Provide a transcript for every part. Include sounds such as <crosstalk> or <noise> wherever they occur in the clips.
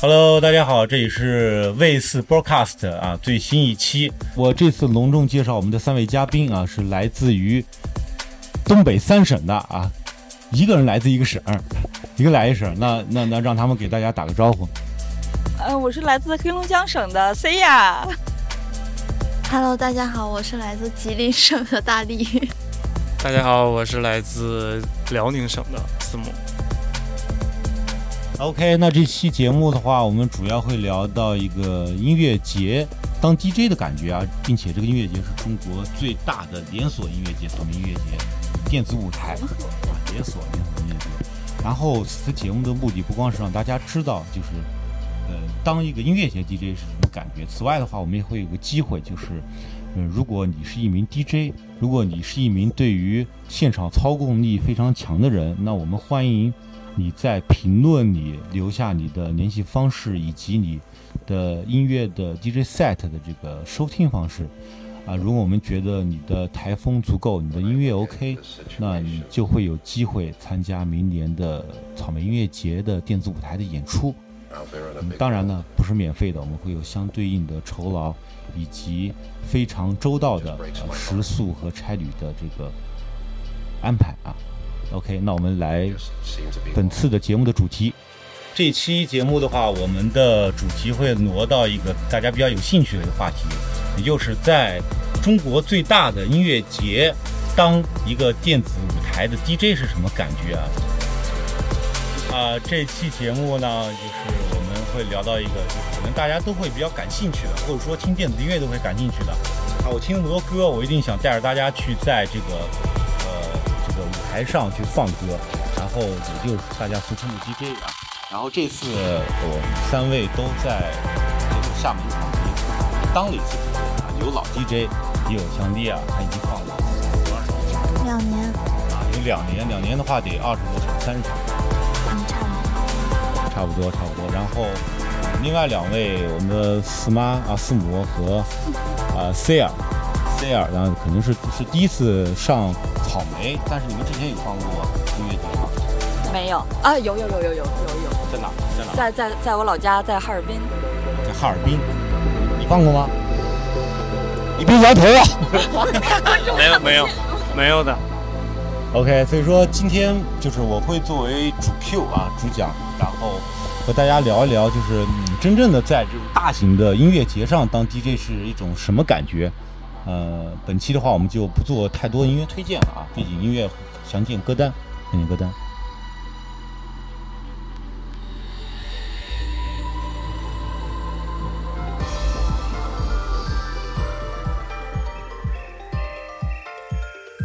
Hello，大家好，这里是卫视 Broadcast 啊，最新一期。我这次隆重介绍我们的三位嘉宾啊，是来自于东北三省的啊，一个人来自一个省，一个来一声。那那那让他们给大家打个招呼。呃，我是来自黑龙江省的 C 呀。Hello，大家好，我是来自吉林省的大力。大家好，我是来自辽宁省的思母。OK，那这期节目的话，我们主要会聊到一个音乐节当 DJ 的感觉啊，并且这个音乐节是中国最大的连锁音乐节，草莓音乐节，电子舞台啊，连锁。然后此节目的目的不光是让大家知道，就是呃，当一个音乐节 DJ 是什么感觉。此外的话，我们也会有个机会，就是嗯，如果你是一名 DJ，如果你是一名对于现场操控力非常强的人，那我们欢迎。你在评论里留下你的联系方式以及你的音乐的 DJ set 的这个收听方式啊，如果我们觉得你的台风足够，你的音乐 OK，那你就会有机会参加明年的草莓音乐节的电子舞台的演出。当然呢，不是免费的，我们会有相对应的酬劳以及非常周到的食宿和差旅的这个安排啊。OK，那我们来本次的节目的主题。这期节目的话，我们的主题会挪到一个大家比较有兴趣的一个话题，也就是在中国最大的音乐节当一个电子舞台的 DJ 是什么感觉啊？啊，这期节目呢，就是我们会聊到一个，就可能大家都会比较感兴趣的，或者说听电子音乐都会感兴趣的。啊，我听那么多歌，我一定想带着大家去在这个呃这个舞。台上去放歌，然后也就是大家俗称的 DJ 啊。然后这次我们三位都在这个厦门场地当了一次 DJ 啊，有老 DJ，也有像丽啊，他已经放了多少场？两年啊，有两年，两年的话得二十多场，三十场。嗯，差不多。差不多，差不多。然后另外两位，我们的四妈啊，四母和啊 C 尔，C 尔呢，肯定是是第一次上。草莓，但是你们之前有放过音乐节吗？没有啊，有有有有有有有。在哪？在哪？在在在我老家，在哈尔滨。在哈尔滨，你放过吗？你别摇头啊！<laughs> 没有没有 <laughs> 没有的。OK，所以说今天就是我会作为主 Q 啊，主讲，然后和大家聊一聊，就是你真正的在这种大型的音乐节上当 DJ 是一种什么感觉。呃，本期的话我们就不做太多音乐推荐了啊，背景音乐详见歌单，详见歌单。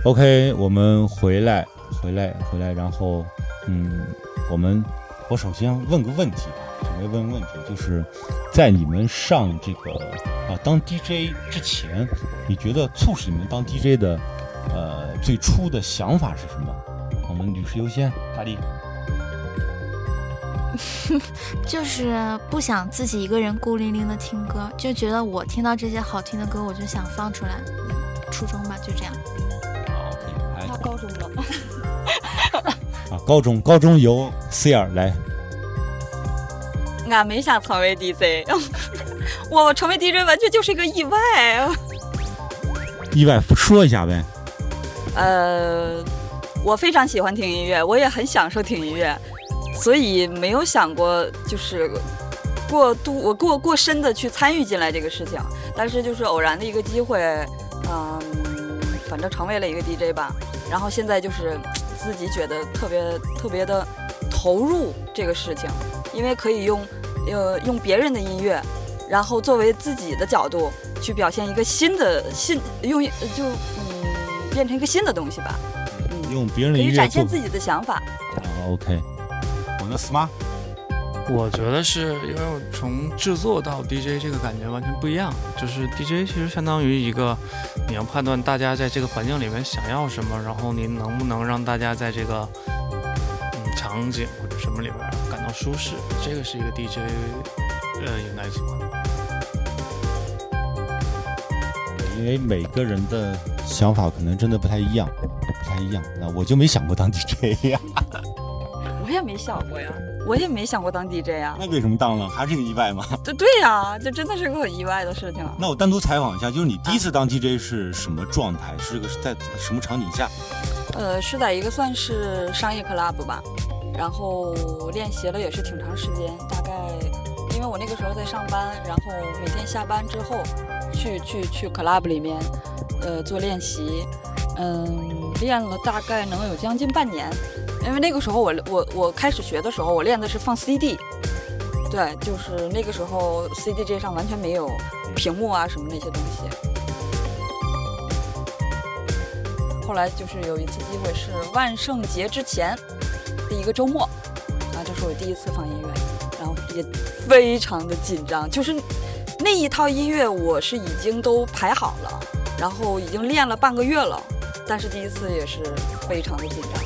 OK，我们回来，回来，回来，然后，嗯，我们，我首先问个问题。准备问个问题，就是在你们上这个啊当 DJ 之前，你觉得促使你们当 DJ 的呃最初的想法是什么？我们女士优先，大力。<laughs> 就是不想自己一个人孤零零的听歌，就觉得我听到这些好听的歌，我就想放出来。初中吧，就这样。高中，高中由 C 尔来。俺没想成为 DJ，我成为 DJ 完全就是一个意外。意外，说一下呗。呃，我非常喜欢听音乐，我也很享受听音乐，所以没有想过就是过度我过过深的去参与进来这个事情。但是就是偶然的一个机会，嗯，反正成为了一个 DJ 吧。然后现在就是自己觉得特别特别的投入这个事情，因为可以用。呃，用别人的音乐，然后作为自己的角度去表现一个新的新，用就嗯，变成一个新的东西吧。嗯，用别人的音乐展现自己的想法。啊，OK。我的 smart，我觉得是因为我从制作到 DJ 这个感觉完全不一样。就是 DJ 其实相当于一个，你要判断大家在这个环境里面想要什么，然后你能不能让大家在这个。场景或者什么里边感到舒适，这个是一个 DJ 呃应该做的。因为每个人的想法可能真的不太一样，不太一样。那我就没想过当 DJ 呀，我也没想过呀，我也没想过当 DJ 呀。那为什么当了？还是个意外吗？<laughs> 对对呀，这真的是个很意外的事情。那我单独采访一下，就是你第一次当 DJ 是什么状态？是个在什么场景下？呃，是在一个算是商业 club 吧，然后练习了也是挺长时间，大概因为我那个时候在上班，然后每天下班之后去去去 club 里面，呃，做练习，嗯，练了大概能有将近半年，因为那个时候我我我开始学的时候，我练的是放 CD，对，就是那个时候 CDJ 上完全没有屏幕啊什么那些东西。后来就是有一次机会是万圣节之前的一个周末，啊，这是我第一次放音乐，然后也非常的紧张，就是那一套音乐我是已经都排好了，然后已经练了半个月了，但是第一次也是非常的紧张。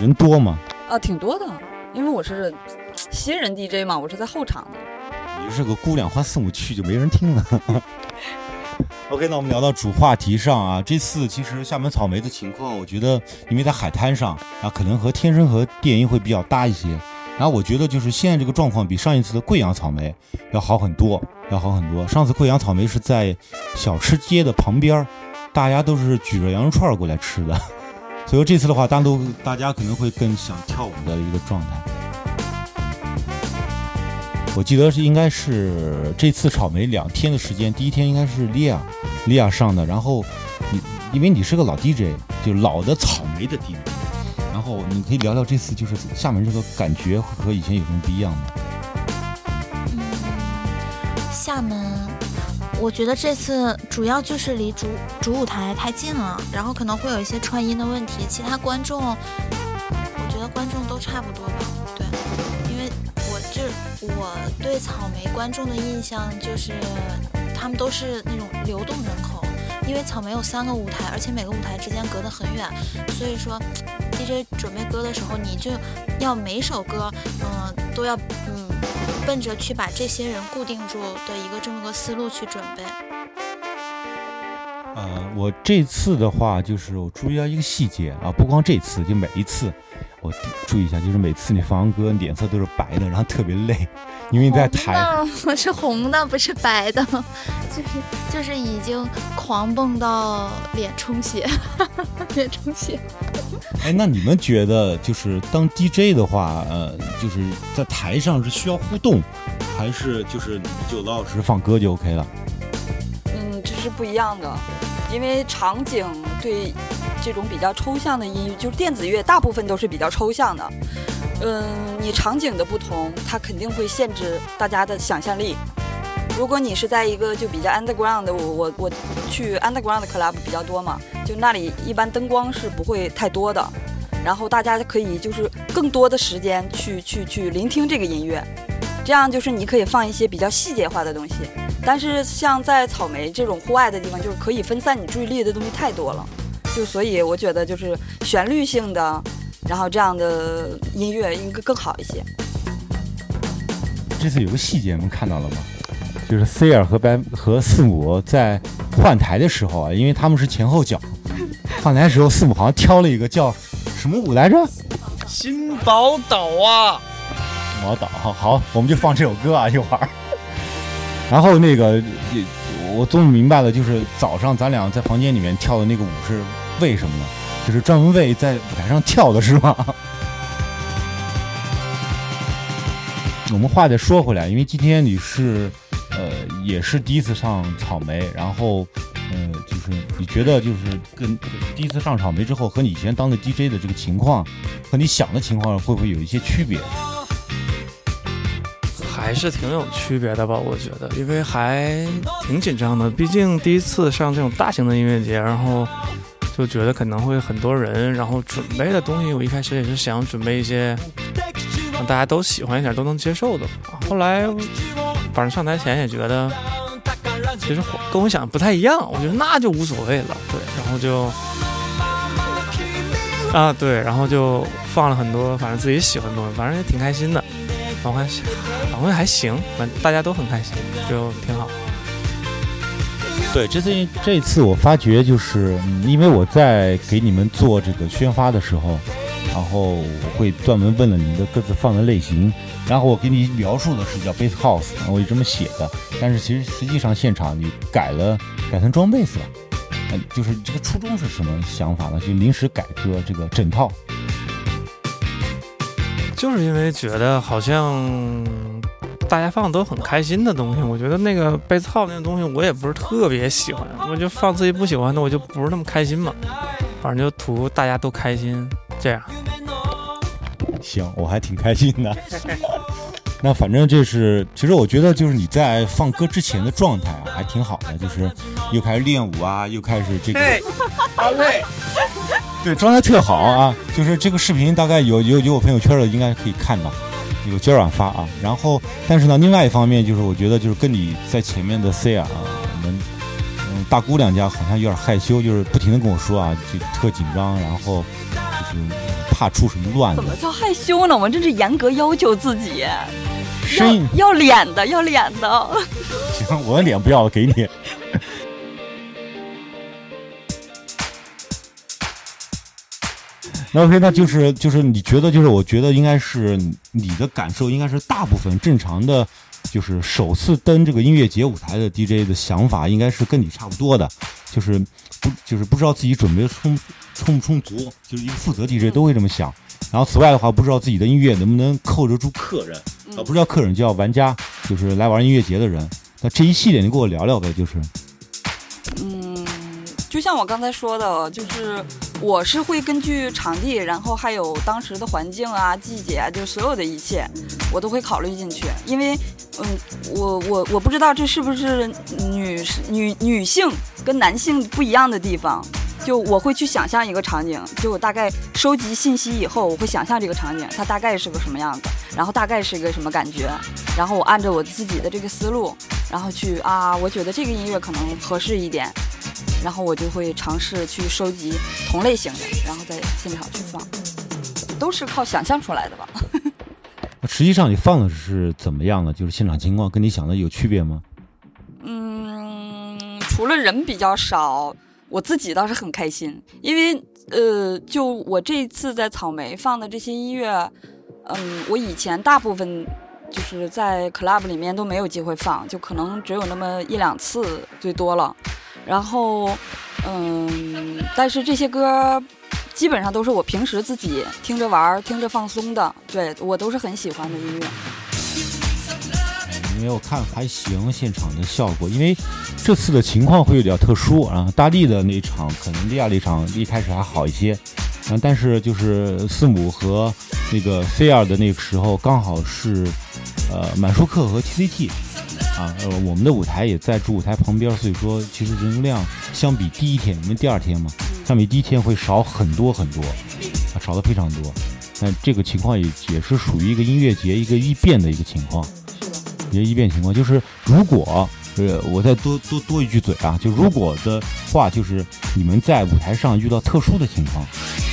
人多吗？啊，挺多的，因为我是新人 DJ 嘛，我是在后场的。你是个姑娘，花四五去就没人听了。<laughs> OK，那我们聊到主话题上啊，这次其实厦门草莓的情况，我觉得因为在海滩上啊，可能和天生和电音会比较搭一些。然后我觉得就是现在这个状况比上一次的贵阳草莓要好很多，要好很多。上次贵阳草莓是在小吃街的旁边，大家都是举着羊肉串过来吃的，所以这次的话，单独大家可能会更想跳舞的一个状态。我记得是应该是这次草莓两天的时间，第一天应该是利亚，利亚上的。然后你因为你是个老 DJ，就老的草莓的 DJ，然后你可以聊聊这次就是厦门这个感觉和以前有什么不一样吗？嗯，厦门，我觉得这次主要就是离主主舞台太近了，然后可能会有一些串音的问题。其他观众，我觉得观众都差不多吧。对，因为我这我对草莓观众的印象就是，他们都是那种流动人口。因为草莓有三个舞台，而且每个舞台之间隔得很远，所以说 DJ 准备歌的时候，你就要每首歌，嗯、都要嗯奔着去把这些人固定住的一个这么个思路去准备。呃，我这次的话就是我注意到一个细节啊，不光这次，就每一次我注意一下，就是每次你放完歌，脸色都是白的，然后特别累，因为你在台。<laughs> 我是红的，不是白的，就是就是已经狂蹦到脸充血，<laughs> 脸充血。哎，那你们觉得就是当 DJ 的话，呃，就是在台上是需要互动，还是就是你就老老实实放歌就 OK 了？是不一样的，因为场景对这种比较抽象的音乐，就是电子乐，大部分都是比较抽象的。嗯，你场景的不同，它肯定会限制大家的想象力。如果你是在一个就比较 underground 的，我我我去 underground club 比较多嘛，就那里一般灯光是不会太多的，然后大家可以就是更多的时间去去去聆听这个音乐，这样就是你可以放一些比较细节化的东西。但是像在草莓这种户外的地方，就是可以分散你注意力的东西太多了，就所以我觉得就是旋律性的，然后这样的音乐应该更好一些。这次有个细节你们看到了吗？就是 C 尔和白和四母在换台的时候啊，因为他们是前后脚，<laughs> 换台的时候四母好像挑了一个叫什么舞来着？新宝岛啊，毛岛，好好，我们就放这首歌啊，一会儿。然后那个，也我终于明白了，就是早上咱俩在房间里面跳的那个舞是为什么呢？就是专门为在舞台上跳的是吗？<laughs> 我们话再说回来，因为今天你是，呃，也是第一次上草莓，然后，嗯、就是你觉得就是跟第一次上草莓之后，和你以前当的 DJ 的这个情况，和你想的情况会不会有一些区别？还是挺有区别的吧？我觉得，因为还挺紧张的，毕竟第一次上这种大型的音乐节，然后就觉得可能会很多人，然后准备的东西，我一开始也是想准备一些让大家都喜欢一点、都能接受的。后来反正上台前也觉得，其实跟我想的不太一样，我觉得那就无所谓了，对，然后就啊，对，然后就放了很多，反正自己喜欢的东西，反正也挺开心的。我看好像还行，反正大家都很开心，就挺好。对，这次这次我发觉就是，嗯，因为我在给你们做这个宣发的时候，然后我会专门问了你们的各自放的类型，然后我给你描述的是叫 bass house，我就这么写的。但是其实实际上现场你改了，改成装贝斯了。嗯，就是这个初衷是什么想法呢？就临时改个这个整套。就是因为觉得好像。大家放的都很开心的东西，我觉得那个贝斯号那个东西我也不是特别喜欢，我就放自己不喜欢的，我就不是那么开心嘛。反正就图大家都开心，这样。行，我还挺开心的。<laughs> 那反正这是，其实我觉得就是你在放歌之前的状态啊，还挺好的，就是又开始练舞啊，又开始这个。好累。对，状态特好啊，就是这个视频大概有有有我朋友圈的应该可以看到。有今晚发啊，然后，但是呢，另外一方面就是，我觉得就是跟你在前面的 C 啊，我们嗯大姑娘家好像有点害羞，就是不停的跟我说啊，就特紧张，然后就是怕出什么乱子。怎么叫害羞呢？我们这是严格要求自己，声音要脸的，要脸的。行，我的脸不要了，给你。<laughs> 那 OK，那就是就是你觉得就是我觉得应该是你的感受应该是大部分正常的，就是首次登这个音乐节舞台的 DJ 的想法应该是跟你差不多的，就是不就是不知道自己准备充充不充足，就是一个负责 DJ 都会这么想。然后此外的话，不知道自己的音乐能不能扣得住客人，啊，不知道客人叫玩家，就是来玩音乐节的人。那这一系列你跟我聊聊呗，就是，嗯，就像我刚才说的，就是。我是会根据场地，然后还有当时的环境啊、季节啊，就所有的一切，我都会考虑进去。因为，嗯，我我我不知道这是不是女女女性跟男性不一样的地方。就我会去想象一个场景，就我大概收集信息以后，我会想象这个场景它大概是个什么样子，然后大概是一个什么感觉，然后我按照我自己的这个思路，然后去啊，我觉得这个音乐可能合适一点。然后我就会尝试去收集同类型的，然后在现场去放，都是靠想象出来的吧。<laughs> 实际上你放的是怎么样的？就是现场情况跟你想的有区别吗？嗯，除了人比较少，我自己倒是很开心，因为呃，就我这一次在草莓放的这些音乐，嗯，我以前大部分就是在 club 里面都没有机会放，就可能只有那么一两次最多了。然后，嗯，但是这些歌基本上都是我平时自己听着玩、听着放松的，对我都是很喜欢的音乐。因为我看还行，现场的效果，因为这次的情况会有点特殊啊。大力的那场，可能利亚那场一开始还好一些，嗯，但是就是四母和那个菲尔的那个时候，刚好是呃满舒克和 TCT。啊，呃，我们的舞台也在主舞台旁边，所以说其实人流量相比第一天，因为第二天嘛，相比第一天会少很多很多，啊，少的非常多。但这个情况也也是属于一个音乐节一个异变的一个情况，一个异变情况就是如果，呃，我再多多多一句嘴啊，就如果的话，就是你们在舞台上遇到特殊的情况，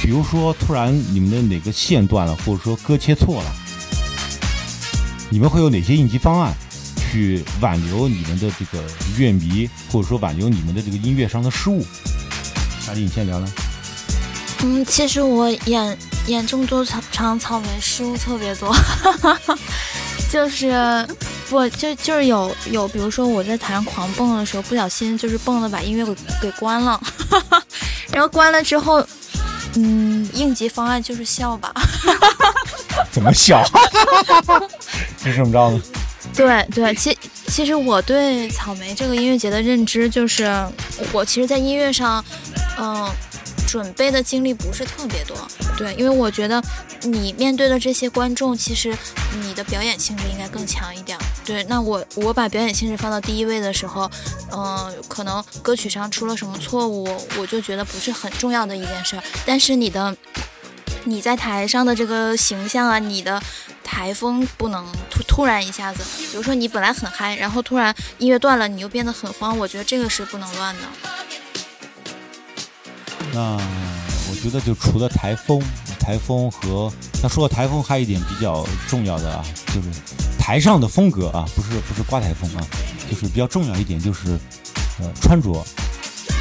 比如说突然你们的哪个线断了，或者说歌切错了，你们会有哪些应急方案？去挽留你们的这个乐迷，或者说挽留你们的这个音乐上的失误。阿丽，你先聊聊。嗯，其实我演演这么多场场草莓，失误特别多，<laughs> 就是不就就是有有，比如说我在台上狂蹦的时候，不小心就是蹦的把音乐给给关了，<laughs> 然后关了之后，嗯，应急方案就是笑吧。<laughs> 怎么笑？是这么着呢？对对，其其实我对草莓这个音乐节的认知就是，我其实，在音乐上，嗯，准备的经历不是特别多。对，因为我觉得你面对的这些观众，其实你的表演性质应该更强一点。对，那我我把表演性质放到第一位的时候，嗯，可能歌曲上出了什么错误，我就觉得不是很重要的一件事儿。但是你的你在台上的这个形象啊，你的。台风不能突突然一下子，比如说你本来很嗨，然后突然音乐断了，你又变得很慌，我觉得这个是不能乱的。那我觉得就除了台风，台风和那说到台风，还有一点比较重要的啊，就是台上的风格啊，不是不是刮台风啊，就是比较重要一点就是呃穿着，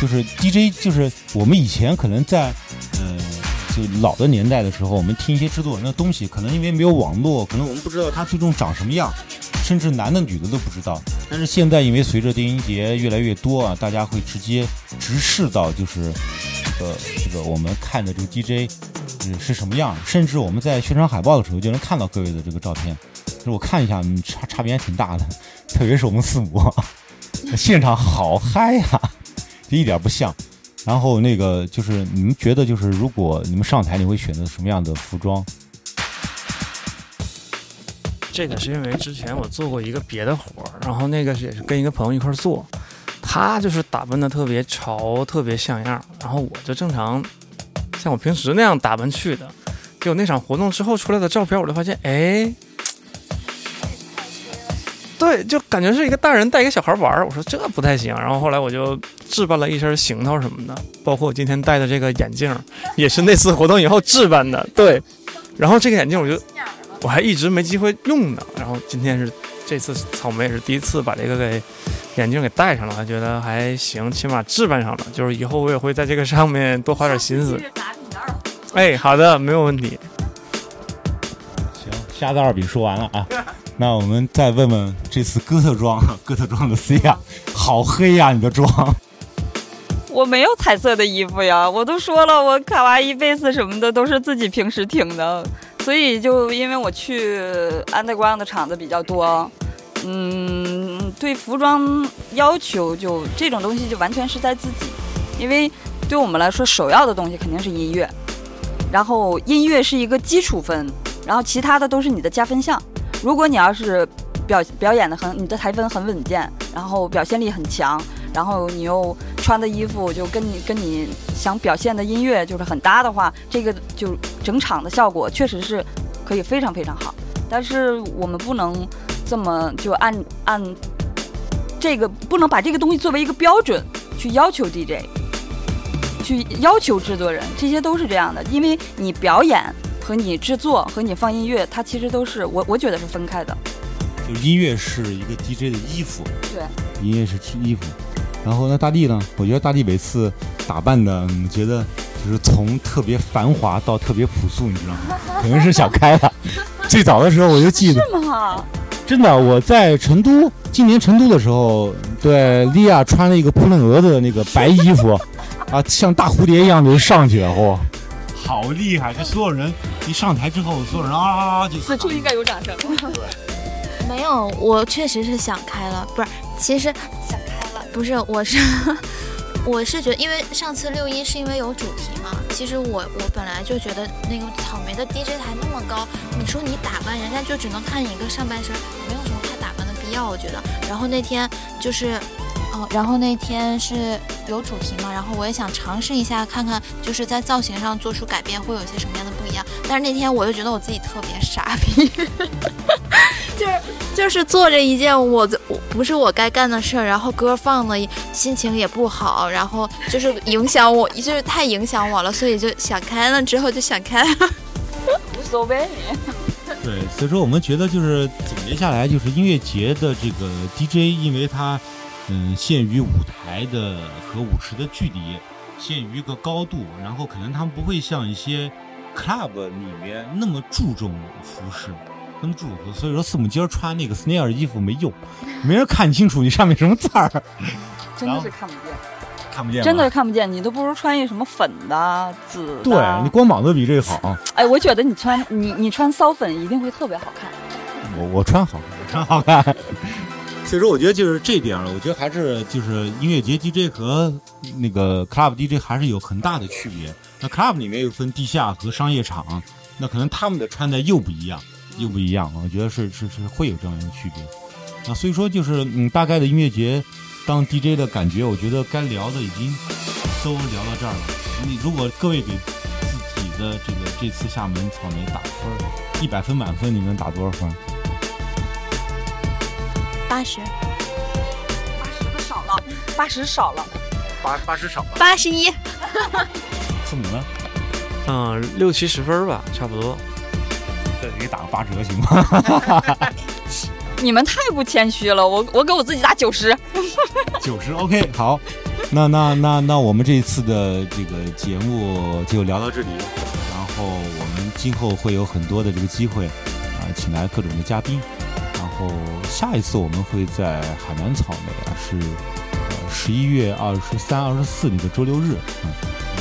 就是 DJ 就是我们以前可能在呃就老的年代的时候，我们听一些制作人的东西，可能因为没有网络，可能我们不知道他最终长什么样，甚至男的女的都不知道。但是现在因为随着电音节越来越多啊，大家会直接直视到就是这个这个我们看的这个 DJ 嗯是什么样，甚至我们在宣传海报的时候就能看到各位的这个照片。就我看一下，差差别还挺大的，特别是我们四五，现场好嗨呀、就一点不像。然后那个就是你们觉得就是如果你们上台，你会选择什么样的服装？这个是因为之前我做过一个别的活儿，然后那个也是跟一个朋友一块儿做，他就是打扮的特别潮，特别像样，然后我就正常像我平时那样打扮去的。结果那场活动之后出来的照片，我就发现，哎，对，就感觉是一个大人带一个小孩玩儿。我说这不太行，然后后来我就置办了一身行头什么的，包括我今天戴的这个眼镜，也是那次活动以后置办的。对，然后这个眼镜我就我还一直没机会用呢，然后今天是这次草莓也是第一次把这个给眼镜给戴上了，还觉得还行，起码置办上了，就是以后我也会在这个上面多花点心思。哎，好的，没有问题。行，瞎子二饼说完了啊，<laughs> 那我们再问问这次哥特装，哥特装的 C 呀，好黑呀、你的妆。我没有彩色的衣服呀，我都说了，我卡哇伊贝斯什么的都是自己平时听的，所以就因为我去 underground 的厂子比较多，嗯，对服装要求就这种东西就完全是在自己，因为对我们来说首要的东西肯定是音乐，然后音乐是一个基础分，然后其他的都是你的加分项。如果你要是表表演的很，你的台风很稳健，然后表现力很强，然后你又穿的衣服就跟你跟你想表现的音乐就是很搭的话，这个就整场的效果确实是可以非常非常好。但是我们不能这么就按按这个不能把这个东西作为一个标准去要求 DJ，去要求制作人，这些都是这样的，因为你表演和你制作和你放音乐，它其实都是我我觉得是分开的。就音乐是一个 DJ 的衣服，对，音乐是衣服。然后呢，大地呢？我觉得大地每次打扮的，你，觉得就是从特别繁华到特别朴素，你知道吗？<laughs> 可能是想开了。最早的时候我就记得，是吗？真的，我在成都，今年成都的时候，对，莉亚穿了一个扑棱蛾子的那个白衣服，啊，像大蝴蝶一样的就上去了，嚯，好厉害！这所有人一上台之后，所有人啊啊啊就此处应该有掌声。对 <laughs> 没有，我确实是想开了，不是，其实想开了，不是，我是 <laughs> 我是觉得，因为上次六一是因为有主题嘛，其实我我本来就觉得那个草莓的 DJ 台那么高，你说你打扮，人家就只能看你一个上半身，没有什么太打扮的必要，我觉得。然后那天就是。哦，然后那天是有主题嘛，然后我也想尝试一下，看看就是在造型上做出改变会有一些什么样的不一样。但是那天我就觉得我自己特别傻逼，<laughs> 就是就是做着一件我我不是我该干的事儿，然后歌放了，心情也不好，然后就是影响我，就是太影响我了，所以就想开了，之后就想开了。<laughs> 无所谓。对，所以说我们觉得就是总结下来，就是音乐节的这个 DJ，因为它嗯限于舞台的和舞池的距离，限于一个高度，然后可能他们不会像一些 club 里面那么注重服饰。那么注所以说四母今儿穿那个 snare 衣服没用，没人看清楚你上面什么字儿，<laughs> 真的是看不见，看不见。真的是看不见。你都不如穿一什么粉的、紫的。对你光膀子比这个好。哎，我觉得你穿你你穿骚粉一定会特别好看。我我穿好看，我穿好看。所以说，我觉得就是这点了，我觉得还是就是音乐节 DJ 和那个 club DJ 还是有很大的区别。那 club 里面又分地下和商业场，那可能他们的穿戴又不一样，又不一样。我觉得是是是会有这样一个区别。那所以说，就是嗯，大概的音乐节当 DJ 的感觉，我觉得该聊的已经都聊到这儿了。你如果各位给自己的这个这次厦门草莓打分，一百分满分，你能打多少分？八十，八十可少了，八十少了。八八十少了。八十一，父母呢？嗯，六七十分吧，差不多。对，给打个八折行吗？<laughs> 你们太不谦虚了，我我给我自己打九十。<laughs> 九十 OK，好，那那那那我们这一次的这个节目就聊到这里，然后我们今后会有很多的这个机会啊，请来各种的嘉宾，然后下一次我们会在海南草莓啊，是呃十一月二十三、二十四那个周六日。啊，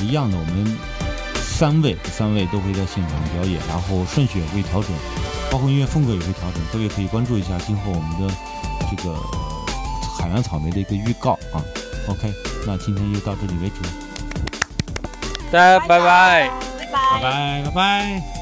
一样的，我们三位三位都会在现场表演，然后顺序也会调整，包括音乐风格也会调整，各位可以关注一下今后我们的这个。海南草莓的一个预告啊，OK，那今天就到这里为止，大家拜拜。拜，拜。拜拜拜拜。